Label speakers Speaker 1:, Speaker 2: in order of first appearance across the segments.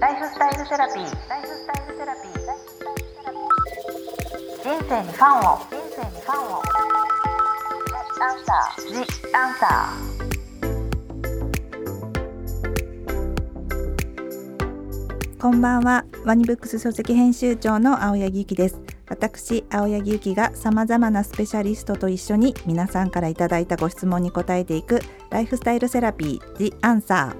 Speaker 1: ライフスタイルセラピー。ライフスタイルセラピー。人生にファンを。人生にファンを。アンサー。ジアンサ
Speaker 2: こんばんはワニブックス書籍編集長の青柳ゆきです私青柳ゆきがさまざまなスペシャリストと一緒に皆さんからいただいたご質問に答えていくライフスタイルセラピー The Answer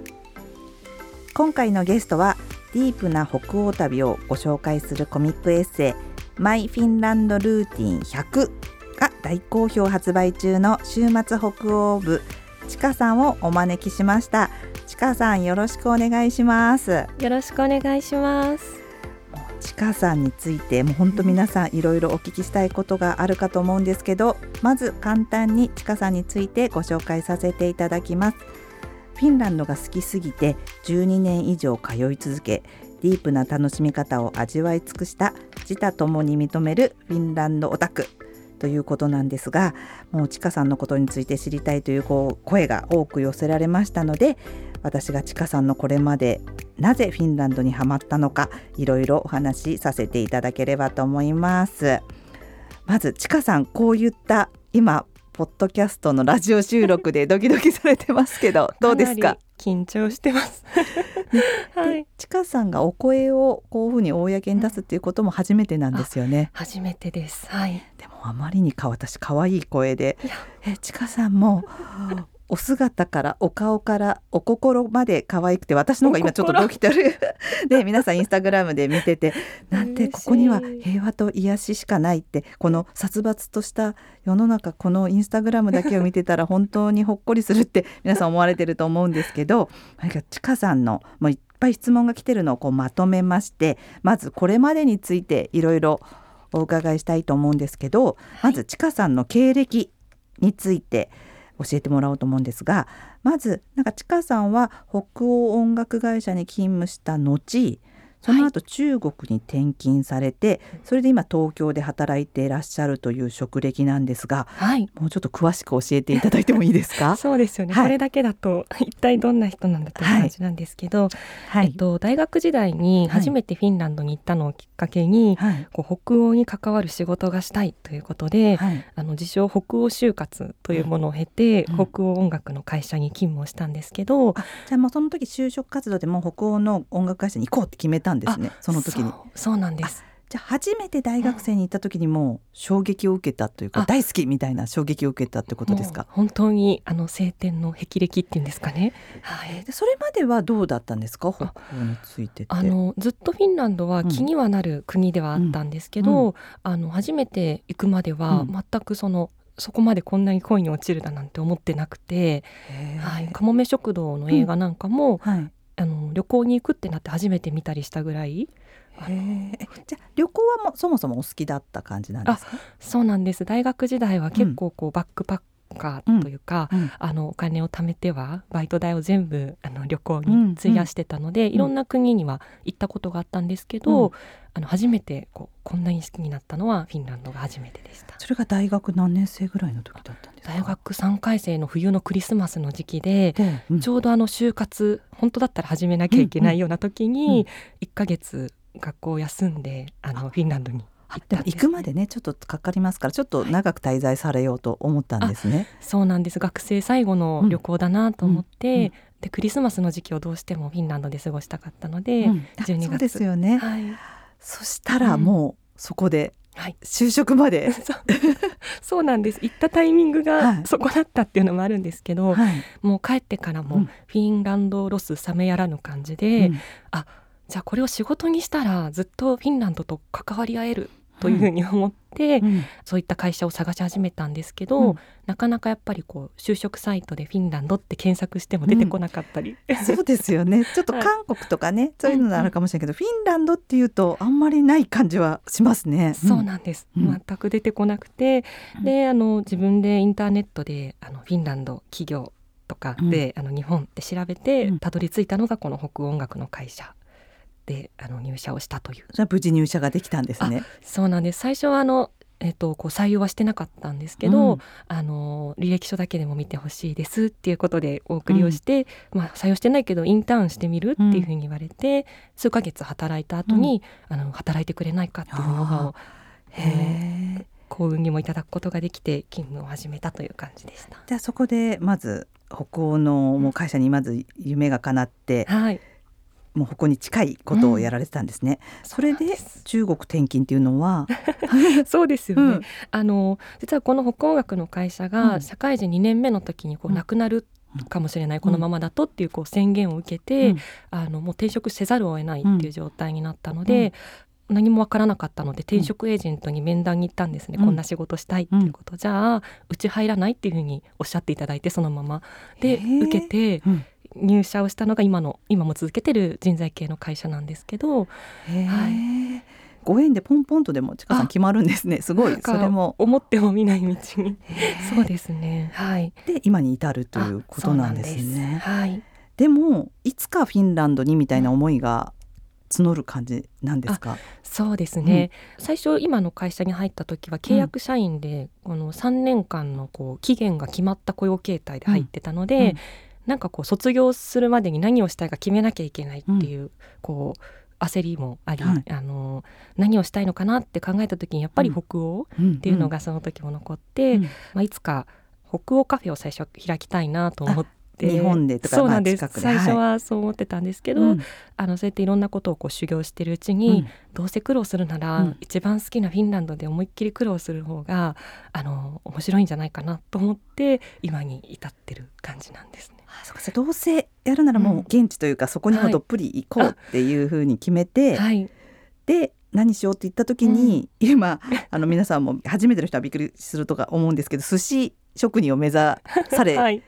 Speaker 2: 今回のゲストはディープな北欧旅をご紹介するコミックエッセイマイフィンランドルーティン100が大好評発売中の週末北欧部。ちかさんをお招きしました。ちかさんよろしくお願いします。
Speaker 3: よろしくお願いします。
Speaker 2: ちかさんについてもう本当皆さんいろいろお聞きしたいことがあるかと思うんですけどまず簡単にちかさんについてご紹介させていただきますフィンランドが好きすぎて12年以上通い続けディープな楽しみ方を味わい尽くした自他ともに認めるフィンランドオタクということなんですがもうちかさんのことについて知りたいというこう声が多く寄せられましたので私がちかさんのこれまでなぜフィンランドにハマったのかいろいろお話しさせていただければと思います。まずちかさんこういった今ポッドキャストのラジオ収録で ドキドキされてますけどどうですか？
Speaker 3: 緊張してます。はい。
Speaker 2: ちかさんがお声をこういうふうに公に出すっていうことも初めてなんですよね
Speaker 3: 初めてです。はい。
Speaker 2: でもあまりにか私可愛い声で
Speaker 3: いや
Speaker 2: えちかさんもお姿からお顔からお心まで可愛くて私の方が今ちょっとドキドキで皆さんインスタグラムで見てて なんてここには平和と癒ししかないって。この殺伐とした世の中このインスタグラムだけを見てたら本当にほっこりするって皆さん思われてると思うんですけどなんかちかさんのもういっぱい質問が来てるのをこうまとめましてまずこれまでについていろいろお伺いしたいと思うんですけど、まずちかさんの経歴について教えてもらおうと思うんですがまずなんかちかさんは北欧音楽会社に勤務した後その後中国に転勤されて、それで今東京で働いていらっしゃるという職歴なんですが
Speaker 3: はい。
Speaker 2: もうちょっと詳しく教えていただいてもいいですか？
Speaker 3: そうですよね、
Speaker 2: はい。
Speaker 3: これだけだと 一体どんな人なんだという感じなんですけど、
Speaker 2: はい、
Speaker 3: えっと、大学時代に初めてフィンランドに行ったのをきっかけに、
Speaker 2: はい。
Speaker 3: こう北欧に関わる仕事がしたいということで、
Speaker 2: はい。
Speaker 3: あの自称北欧就活というものを経て、
Speaker 2: うん。
Speaker 3: 北欧音楽の会社に勤務をしたんですけど、
Speaker 2: あじゃあもうその時就職活動でもう北欧の音楽会社に行こうって決めたんですねその時に。
Speaker 3: そうそうなんです。
Speaker 2: じゃあ初めて大学生に行った時にもう衝撃を受けたというか
Speaker 3: あ。
Speaker 2: 大好きみたいな衝撃を受けたってことですか？
Speaker 3: 本当にあの晴天の霹靂っていうんですかね。はい。
Speaker 2: でそれまではどうだったんですか？北欧について
Speaker 3: あのずっとフィンランドは気にはなる国ではあったんですけど、
Speaker 2: うん。う
Speaker 3: あの初めて行くまでは
Speaker 2: うん。
Speaker 3: 全くその、そこまでこんなに恋に落ちるだなんて思ってなくて、はい、かもめ食堂の映画なんかも、
Speaker 2: はい
Speaker 3: あの旅行に行くってなって初めて見たりしたぐらい。
Speaker 2: じゃあ旅行はもうそもそもお好きだった感じなんですか？
Speaker 3: そうなんです。大学時代は結構こうバックパッカーというか、
Speaker 2: うん。
Speaker 3: あのお金を貯めてはバイト代を全部あの旅行に費やしてたので、いろんな国には行ったことがあったんですけど、
Speaker 2: うん。
Speaker 3: あの初めてこうこんなに好きになったのはフィンランドが初めてでした。
Speaker 2: それが大学何年生ぐらいの時だったんですか？
Speaker 3: 大学3回生の冬のクリスマスの時期で、
Speaker 2: で、うん。
Speaker 3: ちょうどあの就活本当だったら始めなきゃいけないような時
Speaker 2: うん。うん。
Speaker 3: に1ヶ月学校を休んであのフィンランドにで
Speaker 2: も行くまでねちょっとかかりますからちょっと長く滞在されようと思ったんですね。
Speaker 3: そうなんです。学生最後の旅行だなと思って、
Speaker 2: うんうん
Speaker 3: でクリスマスの時期をどうしてもフィンランドで過ごしたかったので、
Speaker 2: うん。あ
Speaker 3: 12月。
Speaker 2: そうですよね。
Speaker 3: はい、
Speaker 2: そしたらもうそこで
Speaker 3: はい、
Speaker 2: 就職まで、
Speaker 3: そう。そうなんです。行ったタイミング
Speaker 2: はい。
Speaker 3: がそこだったっていうのもあるんですけど、
Speaker 2: はい。
Speaker 3: もう帰ってからも
Speaker 2: うん。
Speaker 3: フィンランドロス冷めやらぬ感じで、
Speaker 2: うん
Speaker 3: じゃあこれを仕事にしたらずっとフィンランドと関わり合えるというふうに思って、
Speaker 2: うん。
Speaker 3: そういった会社を探し始めたんですけど、
Speaker 2: うん。
Speaker 3: なかなかやっぱりこう就職サイトでフィンランドって検索しても出てこなかったり、
Speaker 2: そうですよね。ちょっと
Speaker 3: はい
Speaker 2: 韓国とかね、そういうのあるかもしれないけど、フィンランドっていうとあんまりない感じはしますね。
Speaker 3: そうなんです、
Speaker 2: うん。
Speaker 3: 全く出てこなくて、
Speaker 2: うん。
Speaker 3: であの自分でインターネットであのフィンランド企業とかで、あの日本って調べて
Speaker 2: うん。
Speaker 3: たどり着いたのがこの北欧音楽の会社であの入社をしたという。
Speaker 2: じゃあ無事入社ができたんですね。
Speaker 3: そうなんです。最初はあのえっと、こう採用はしてなかったんですけど、
Speaker 2: うん。
Speaker 3: あの履歴書だけでも見てほしいですっていうことでお送りをして、まあ、採用してないけどインターンしてみるっていうふうに言われて、数ヶ月働いた後に、あの働いてくれないかっていうのを
Speaker 2: へえ
Speaker 3: 幸運にもいただくことができて勤務を始めたという感じでした。
Speaker 2: じゃあそこでまず北欧のもう会社にまず夢が叶って、
Speaker 3: はい、
Speaker 2: もうここに近いことをやられてたんですね。それで中国転勤っていうのは、
Speaker 3: そうですよね、
Speaker 2: うん。
Speaker 3: あの実はこの北欧学の会社
Speaker 2: うん。
Speaker 3: が社会人2年目の時にこう
Speaker 2: うん。
Speaker 3: 亡くなるかもしれない、このままだとっていうこう宣言を受けて、
Speaker 2: うん。
Speaker 3: あのもう転職せざるを得ないっていう状態になったので、何もわからなかったので転職エージェントに面談に行ったんですね、
Speaker 2: うん。
Speaker 3: こんな仕事したいっていうこと、じゃあうち入らないっていうふうにおっしゃっていただいてそのまま。で受けて
Speaker 2: うん
Speaker 3: 入社をしたのが今の今も続けてる人材系の会社なんですけどは
Speaker 2: ご縁でポンポンとでもちかさん決まるんですね。すごい。それも。
Speaker 3: 思っても見ない道に。そう
Speaker 2: で
Speaker 3: ですね。はい。
Speaker 2: で今に至るということなんですね。
Speaker 3: はい。
Speaker 2: でもいつかフィンランドにみたいな思いが募る感じなんですか？
Speaker 3: そうですね、最初今の会社に入った時は契約社員で、この3年間のこう期限が決まった雇用形態で入ってたので、
Speaker 2: うん
Speaker 3: なんかこう卒業するまでに何をしたいか決めなきゃいけないっていう、こう焦りもあり、
Speaker 2: はい。
Speaker 3: あの何をしたいのかなって考えた時にやっぱり北欧
Speaker 2: うん。
Speaker 3: っていうのがその時も残って、
Speaker 2: うん。
Speaker 3: まあ、いつか北欧カフェを最初開きたいなと思って。
Speaker 2: 日本でとか
Speaker 3: そうなんです、
Speaker 2: まあ
Speaker 3: 最初
Speaker 2: は
Speaker 3: はそう思ってたんですけど、
Speaker 2: うん。
Speaker 3: あのそうやっていろんなことをこう修行してるうちに、どうせ苦労するなら、
Speaker 2: うん。
Speaker 3: 一番好きなフィンランドで思いっきり苦労する方があの面白いんじゃないかなと思って今に至ってる感じなんですね。
Speaker 2: あそうかどうせやるならもう現地というか、そこにもどっぷり行こうっていうふうに決めて、
Speaker 3: はい、
Speaker 2: で何しようって言った時に、今あの皆さんも初めての人はびっくりするとか思うんですけど寿司職人を目指され
Speaker 3: はい、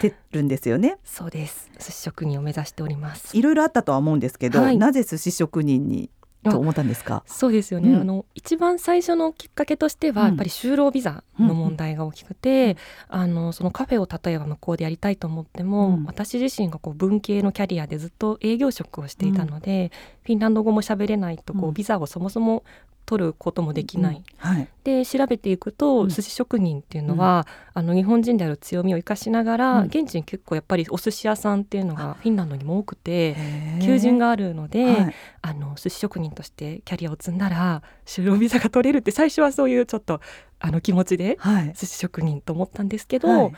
Speaker 2: てるんですよね。
Speaker 3: そうです。寿司職人を目指しております。
Speaker 2: いろいろあったとは思うんですけど、
Speaker 3: はい
Speaker 2: なぜ寿司職人にと思ったんですか？
Speaker 3: そうですよね、
Speaker 2: うん。
Speaker 3: あの一番最初のきっかけとしては、
Speaker 2: うん。
Speaker 3: やっぱり就労ビザの問題が大きくて、あのそのカフェを例えば向こうでやりたいと思っても、
Speaker 2: うん。
Speaker 3: 私自身がこう文系のキャリアでずっと営業職をしていたので、フィンランド語も喋れないとこう、
Speaker 2: うん。
Speaker 3: ビザをそもそも取ることもできない、
Speaker 2: うんはい。
Speaker 3: で調べていくと、
Speaker 2: うん。
Speaker 3: 寿司職人っていうのは、あの日本人である強みを生かしながら、
Speaker 2: うん。
Speaker 3: 現地に結構やっぱりお寿司屋さんっていうのがフィンランドにも多くて求人があるので、
Speaker 2: はい。
Speaker 3: あの寿司職人としてキャリアを積んだら就労ビザが取れるって最初はそういうちょっとあの気持ちで
Speaker 2: はい。
Speaker 3: 寿司職人と思ったんですけど、
Speaker 2: はい。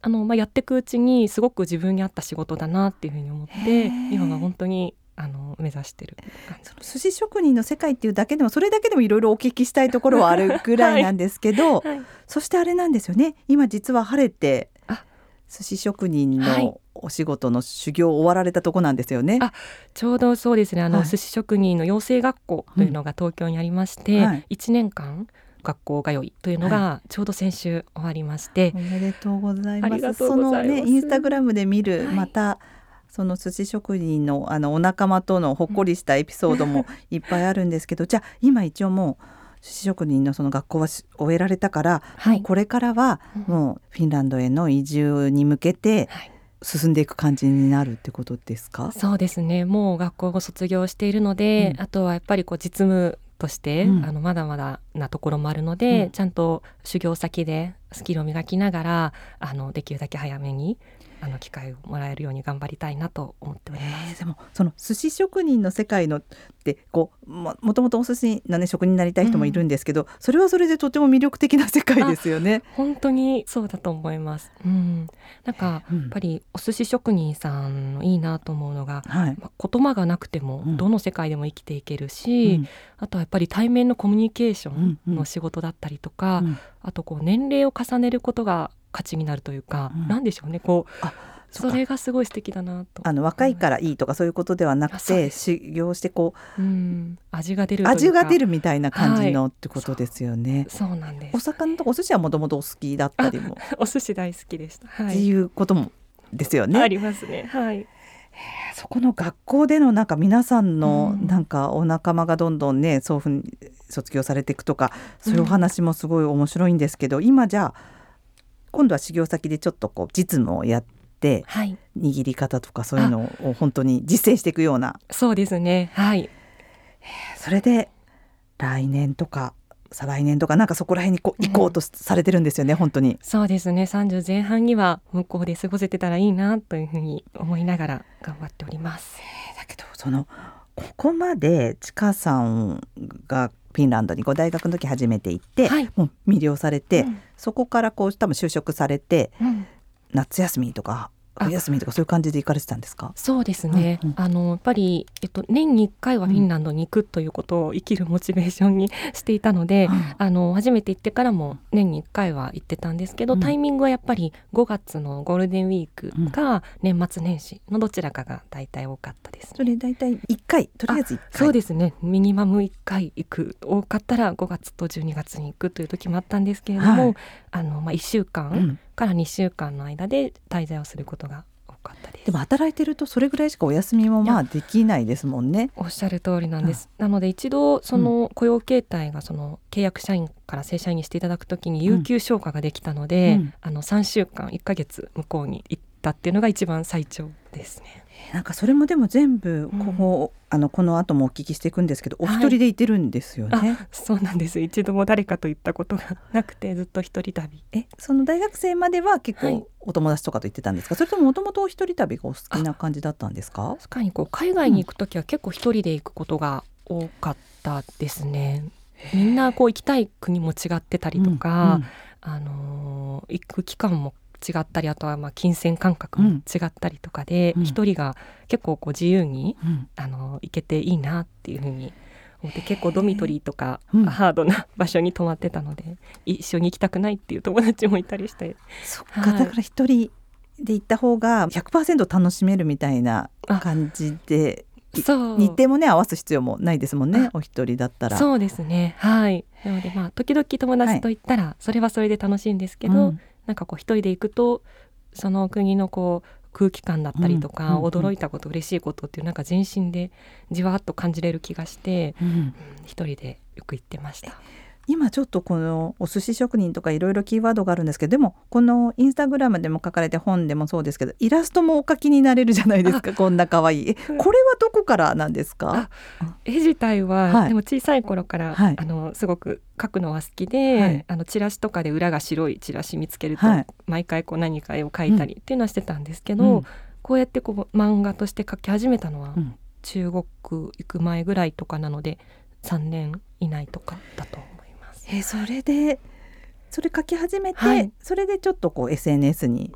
Speaker 3: あのまあ、やっていくうちにすごく自分に合った仕事だなっていうふうに思っ
Speaker 2: へ
Speaker 3: て
Speaker 2: ー
Speaker 3: 今は本当にあの目指してる。
Speaker 2: その寿司職人の世界っていうだけでもそれだけでもいろいろお聞きしたいところはあるぐらいなんですけど、
Speaker 3: はい。
Speaker 2: そしてあれなんですよね。今実は晴れて
Speaker 3: あ。
Speaker 2: 寿司職人
Speaker 3: はい。
Speaker 2: のお仕事の修行終わられたとこなんですよね。
Speaker 3: あちょうどそうですね。あの、
Speaker 2: はい。
Speaker 3: 寿司職人の養成学校というのが東京にありまして、
Speaker 2: はい。
Speaker 3: 1年間学校通いというのがちょうど先週終わりまして、
Speaker 2: おめでとうございます。そのねインスタグラムで見る、
Speaker 3: はい。
Speaker 2: またその寿司職人のあのお仲間とのほっこりしたエピソードも いっぱいあるんですけど、じゃあ今一応もう寿司職人のその学校はし終えられたから、
Speaker 3: はい。
Speaker 2: これからは
Speaker 3: うん。
Speaker 2: もうフィンランドへの移住に向けて
Speaker 3: はい。
Speaker 2: 進んでいく感じになるってことですか？
Speaker 3: そうですね。もう学校を卒業しているので、
Speaker 2: うん。
Speaker 3: あとはやっぱりこう実務として、
Speaker 2: うん。
Speaker 3: あのまだまだなところもあるので、
Speaker 2: うん。
Speaker 3: ちゃんと修行先でスキルを磨きながらあのできるだけ早めにあの機会をもらえるように頑張りたいなと思っております。
Speaker 2: えーでもその寿司職人の世界のってこうももともとお寿司のね職人になりたい人もいるんですけど、それはそれでとても魅力的な世界ですよね。
Speaker 3: 本当にそうだと思います。うん、なんか
Speaker 2: うん
Speaker 3: やっぱりお寿司職人さんのいいなと思うのが、
Speaker 2: はい。
Speaker 3: まあ言葉がなくても
Speaker 2: うん
Speaker 3: どの世界でも生きていけるし、
Speaker 2: うん
Speaker 3: あとはやっぱり対面のコミュニケーション
Speaker 2: うんうん
Speaker 3: の仕事だったりとか、
Speaker 2: うん
Speaker 3: あとこう年齢を重ねることが価値になるというか、
Speaker 2: うん
Speaker 3: なんでしょうねこう
Speaker 2: あそ
Speaker 3: れがすごい素敵だなと。
Speaker 2: あの若いからいいとかそういうことではなくて修行してこ
Speaker 3: うん、味が出る
Speaker 2: 味が出るみたいな感じの
Speaker 3: はい
Speaker 2: ってことですよね。
Speaker 3: そうなんです
Speaker 2: お魚とかお寿司はもともとお好きだったりも、
Speaker 3: お寿司大好きでした。はい。
Speaker 2: っていうこともですよ
Speaker 3: あ
Speaker 2: ね。
Speaker 3: りますね。はい。
Speaker 2: そこの学校でのなんか皆さんの
Speaker 3: うん
Speaker 2: なんかお仲間がどんどんねそういうふうに卒業されていくとかそういうお話もすごい面白いんですけど、今じゃあ今度は修行先でちょっとこう実務をやって
Speaker 3: はい。
Speaker 2: 握り方とかそういうのを本当に実践していくような
Speaker 3: そうですね。はい。
Speaker 2: それで来年とか再来年とかなんかそこら辺にこう行こうとされてるんですよね、うん、本当に
Speaker 3: そうですね30前半には向こうで過ごせてたらいいなというふうに思いながら頑張っております
Speaker 2: だけどそのここまでちかさんがフィンランドにご大学の時初めて行って、はい、もう魅了されて、うん、そこからこう多分就職されて、うん、夏休みとか冬休みとかそういう感じで行かれてたんですか？
Speaker 3: そうですね、うんうん、あのやっぱり、えっと、年に1回はフィンランドに行くということを生きるモチベーションに していたので、うん、あの初めて行ってからも年に1回は行ってたんですけど、うん、タイミングはやっぱり5月のゴールデンウィークか年末年始のどちらかが大体多かったです、ね、
Speaker 2: それ大体1回？とりあえず1回？
Speaker 3: そうですね。ミニマム1回行く多かったら5月と12月に行くという時もあったんですけれども、はい、あのまあ、1週間から2週間の間で滞在をすることがかったです。
Speaker 2: でも働いてるとそれぐらいしかお休みもまあできないですもんね。
Speaker 3: おっしゃる通りなんです、うん、なので一度その雇用形態がその契約社員から正社員にしていただくときに有給消化ができたので、うん、あの3週間1か月向こうに行ったっていうのが一番最長ですね。
Speaker 2: なんかそれもでも全部ここ、うん、あのこの後もお聞きしていくんですけどお一人でいてるんですよね、はい、
Speaker 3: そうなんです。一度も誰かと行ったことがなくてずっと一人旅。
Speaker 2: えその大学生までは結構お友達とかと行ってたんですか、はい、それとももともと一人旅がお好きな感じだったんですか？
Speaker 3: 確かにこう海外に行く時は結構一人で行くことが多かったですね、みんなこう行きたい国も違ってたりとか、うんうん、あのー、行く期間も違ったりあとはまあ金銭感覚も違ったりとかで一、うん、人が結構こう自由に、うん、あの行けていいなっていうふうに思って結構ドミトリーとかハードな場所に泊まってたので、一緒に行きたくないっていう友達もいたりして。
Speaker 2: そっか、はい、だから一人で行った方が100%楽しめるみたいな感じでそう。日程もね合わす必要もないですもんねお一人だったら。
Speaker 3: そうですね。はい。なのでまあ時々友達と行ったらそれはそれで楽しいんですけど、はいうん、なんかこう一人で行くとその国のこう空気感だったりとか、うんうん、驚いたこと嬉しいことっていうなんか全身でじわっと感じれる気がして、うん、一人でよく行ってました。
Speaker 2: 今ちょっとこのお寿司職人とかいろいろキーワードがあるんですけどでもこのインスタグラムでも書かれて本でもそうですけどイラストもお描きになれるじゃないですかこんな可愛い。これはどこからなんですか？
Speaker 3: 絵自体は、はい、でも小さい頃から、はい、あのすごく描くのは好きで、はい、あのチラシとかで裏が白いチラシ見つけると、毎回こう何か絵を描いたりっていうのはしてたんですけど、うん、こうやってこう漫画として描き始めたのは、中国行く前ぐらいとかなので3年以内とかだと
Speaker 2: えー、それでそれ書き始めて、はい、それでちょっとこう SNS に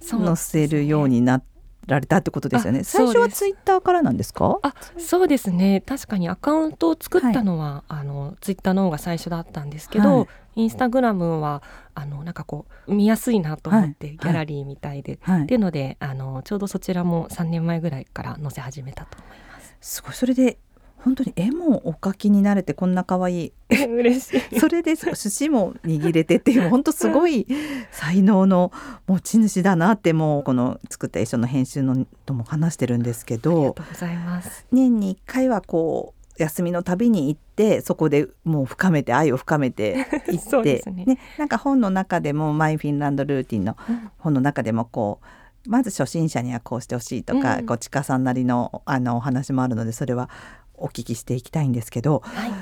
Speaker 2: 載せるようになられたってことですよね。最初はツイッターからなんですか？
Speaker 3: あ、そうですね。確かにアカウントを作ったのは、はい、あのツイッターの方が最初だったんですけど、はい、インスタグラムはあのなんかこう見やすいなと思って、ギャラリーみたいで、っていうのであのちょうどそちらも3年前ぐらいから載せ始めたと思います。
Speaker 2: すごい。それで本当に絵もお描きになれてこんな可愛い。
Speaker 3: 嬉し
Speaker 2: い。それで寿司も握れてっていう本当すごい才能の持ち主だなってもうこの作った絵書の編集のとも話してるんですけどあり
Speaker 3: がとうございます。
Speaker 2: 年に1回はこう休みの旅に行ってそこでもう深めて愛を深めて いってね、ね、なんか本の中でも「マイ・フィンランド・ルーティン」の本の中でもこうまず初心者にはこうしてほしいとか、うん、こうちかさんなりのあのお話もあるのでそれはお聞きしていきたいんですけど、はい、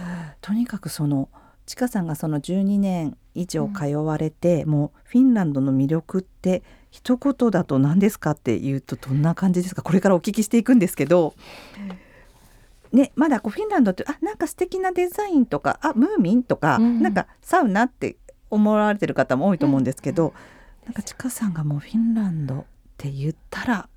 Speaker 2: とにかくそのちかさんがその12年以上通われて、うん、もうフィンランドの魅力って一言だと何ですかっていうとどんな感じですか？これからお聞きしていくんですけど、うん、ね、まだこうフィンランドってあなんか素敵なデザインとかあムーミンとか、うん、なんかサウナって思われてる方も多いと思うんですけど、うん、なんかちかさんがもうフィンランドって言ったら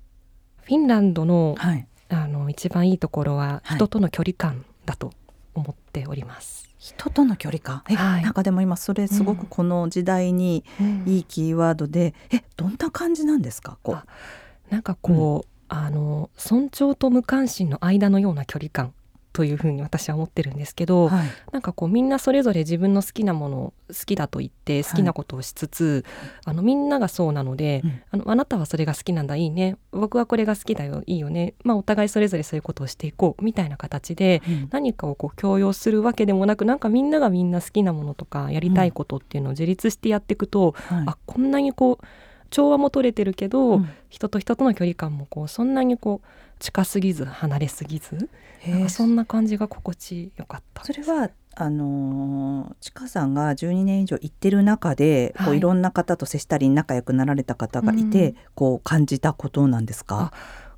Speaker 3: フィンランドの、はいあの一番いいところは人との距離感だと思っております。
Speaker 2: 人との距離感、はい、なんかでも今それすごくこの時代にいいキーワードで、うん、えどんな感じなんですか？こう。
Speaker 3: なんかこう、うん、あの尊重と無関心の間のような距離感というふうに私は思ってるんですけど、はい、なんかこうみんなそれぞれ自分の好きなものを好きだと言って好きなことをしつつ、はい、あのみんながそうなので、うん、あのあなたはそれが好きなんだいいね。僕はこれが好きだよいいよね。まあお互いそれぞれそういうことをしていこうみたいな形で、うん、何かをこう強要するわけでもなくなんかみんながみんな好きなものとかやりたいことっていうのを自立してやっていくと、うんはい、あこんなにこう調和も取れてるけど、
Speaker 2: うん。
Speaker 3: 人と人との距離感もこうそんなにこう近すぎず離れすぎずなんかそんな感じが心地よかった
Speaker 2: それはあのー、ちかさんが12年以上行ってる中で、こ
Speaker 3: はい。
Speaker 2: ういろんな方と接したり仲良くなられた方がいて、
Speaker 3: うん
Speaker 2: こう感じたことなんですか、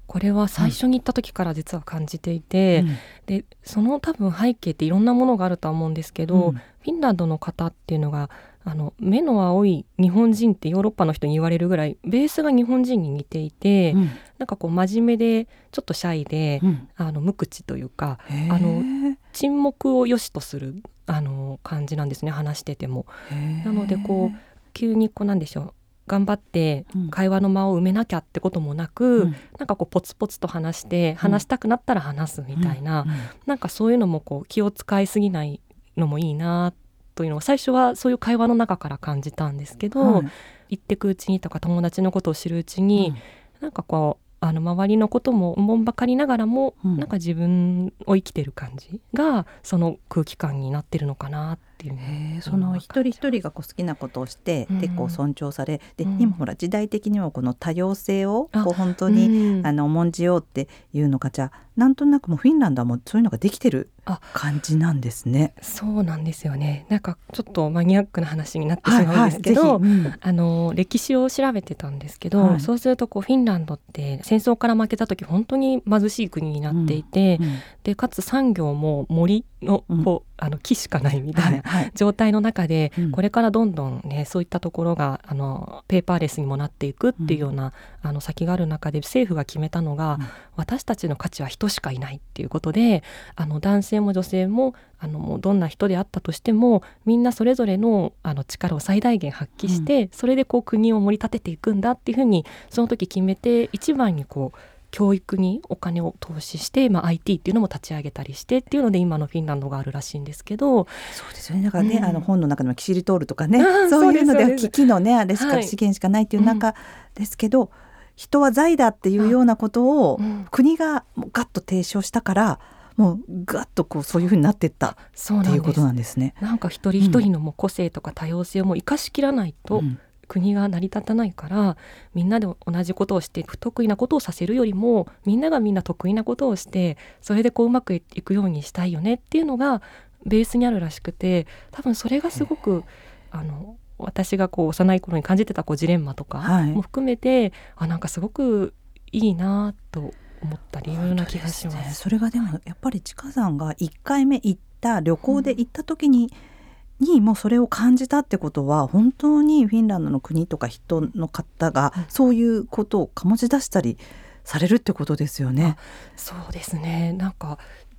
Speaker 3: これは最初に行った時から実は感じていて、
Speaker 2: うん。
Speaker 3: でその多分背景っていろんなものがあるとは思うんですけど、
Speaker 2: うん。
Speaker 3: フィンランドの方っていうのがあの目の青い日本人ってヨーロッパの人に言われるぐらいベースが日本人に似ていて、
Speaker 2: うん。
Speaker 3: なんかこう真面目でちょっとシャイで、
Speaker 2: うん。
Speaker 3: あの無口というかあの沈黙を良しとするあの感じなんですね話してても。なのでこう急にこうなんでしょう頑張って
Speaker 2: うん。
Speaker 3: 会話の間を埋めなきゃってこともなく、
Speaker 2: うん。
Speaker 3: なんかこうポツポツと話して話したくなったら話すみたいな、
Speaker 2: うん。うん。
Speaker 3: なんかそういうのもこう気を使いすぎないのもいいなというのを最初はそういう会話の中から感じたんですけど、
Speaker 2: はい。
Speaker 3: 行ってくうちにとか友達のことを知るうちに、なんかこうあの周りのこともおもんばかりながらも、
Speaker 2: うん。
Speaker 3: なんか自分を生きてる感じがその空気感になってるのかなっていう。
Speaker 2: へえその一人一人がこう好きなことをして、
Speaker 3: うん
Speaker 2: でこう尊重されで、
Speaker 3: うん。
Speaker 2: 今ほら時代的にはこの多様性を
Speaker 3: あ
Speaker 2: こう本当に、
Speaker 3: うん
Speaker 2: あの重んじようっていうのがじゃあなんとなくもうフィンランドはもうそういうのができてる
Speaker 3: あ。
Speaker 2: 感じなんですね。
Speaker 3: そうなんですよね。なんかちょっとマニアックな話になってしまうんですけど、
Speaker 2: ぜひ。うん。
Speaker 3: あの歴史を調べてたんですけど、
Speaker 2: はい。
Speaker 3: そうするとこうフィンランドって戦争から負けた時本当に貧しい国になっていて、
Speaker 2: うん
Speaker 3: でかつ産業も森の
Speaker 2: うん。
Speaker 3: こう、あの木しかないみたいな
Speaker 2: はいはい。
Speaker 3: 状態の中で、
Speaker 2: うん。
Speaker 3: これからどんどんねそういったところがあのペーパーレスにもなっていくっていうような、あの先がある中で政府が決めたのが、
Speaker 2: うん。
Speaker 3: 私たちの価値は人しかいないっていうことであの男性も女性もあのもうどんな人であったとしてもみんなそれぞれのあの力を最大限発揮して、それでこう国を盛り立てていくんだっていうふうにその時決めて一番にこう教育にお金を投資して、まあ、IT っていうのも立ち上げたりしてっていうので今のフィンランドがあるらしいんですけど。
Speaker 2: そうですよね。だからね、
Speaker 3: うん。
Speaker 2: あの本の中でもキシリトールとかね、そういうので
Speaker 3: そうです。
Speaker 2: 危機のねあれしか、
Speaker 3: はい
Speaker 2: 資源しかないっていう中ですけど、人は財だっていうようなことを
Speaker 3: うん。
Speaker 2: 国がガッと提唱したから、もうガッとこうそういうふうになっていった
Speaker 3: そう
Speaker 2: っていうことなんですね。
Speaker 3: なんか一人一人のもう個性とか多様性をもう生かしきらないと、
Speaker 2: うん
Speaker 3: 国が成り立たないからみんなで同じことをして不得意なことをさせるよりもみんながみんな得意なことをしてそれでこううまくいくようにしたいよねっていうのがベースにあるらしくて多分それがすごくあの私がこう幼い頃に感じてたこうジレンマとか
Speaker 2: はい。
Speaker 3: も含めて、あなんかすごくいいなと思った理由な気がしま。
Speaker 2: 本当ですねそれがでもやっぱりちかさんが1回目行った旅行で行った時に、にもうそれを感じたってことは本当にフィンランドの国とか人の方が
Speaker 3: うん。
Speaker 2: そういうことを醸し出したりされるってことですよね。
Speaker 3: そうですね。なんか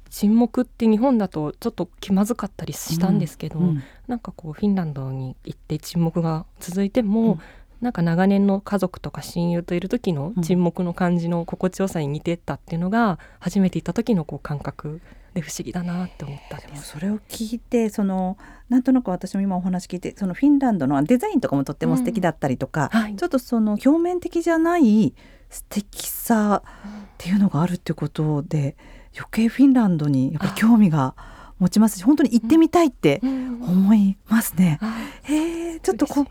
Speaker 3: 沈黙って日本だとちょっと気まずかったりしたんですけど、
Speaker 2: うん
Speaker 3: なんかこうフィンランドに行って沈黙が続いても、
Speaker 2: うん。
Speaker 3: なんか長年の家族とか親友といる時の沈黙の感じの心地よさに似てったっていうのが初めて行った時のこう感覚で不思議だなって思ったん
Speaker 2: で
Speaker 3: です。
Speaker 2: もそれを聞いてそのなんとなく私も今お話聞いてそのフィンランドのデザインとかもとっても素敵だったりとか、
Speaker 3: はい。
Speaker 2: ちょっとその表面的じゃない素敵さっていうのがあるってことで余計フィンランドにやっぱり興味が持ちますし本当に行ってみたいって
Speaker 3: うん。
Speaker 2: 思いますね。
Speaker 3: あ
Speaker 2: へえちょっとこう
Speaker 3: 嬉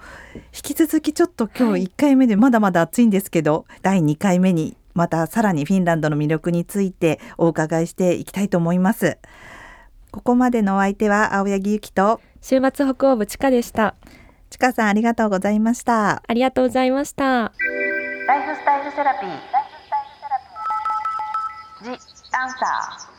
Speaker 2: 引き続きちょっと今
Speaker 3: はい
Speaker 2: 日1回目でまだまだ暑いんですけど、第2回目にまたさらにフィンランドの魅力についてお伺いしていきたいと思います。ここまでのお相手は青柳ゆきと
Speaker 3: 週末北欧部ちかでした。
Speaker 2: ちかさんありがとうございました。
Speaker 3: ありがとうございました。
Speaker 1: ライフスタイルセラピー。ジ・アンサー。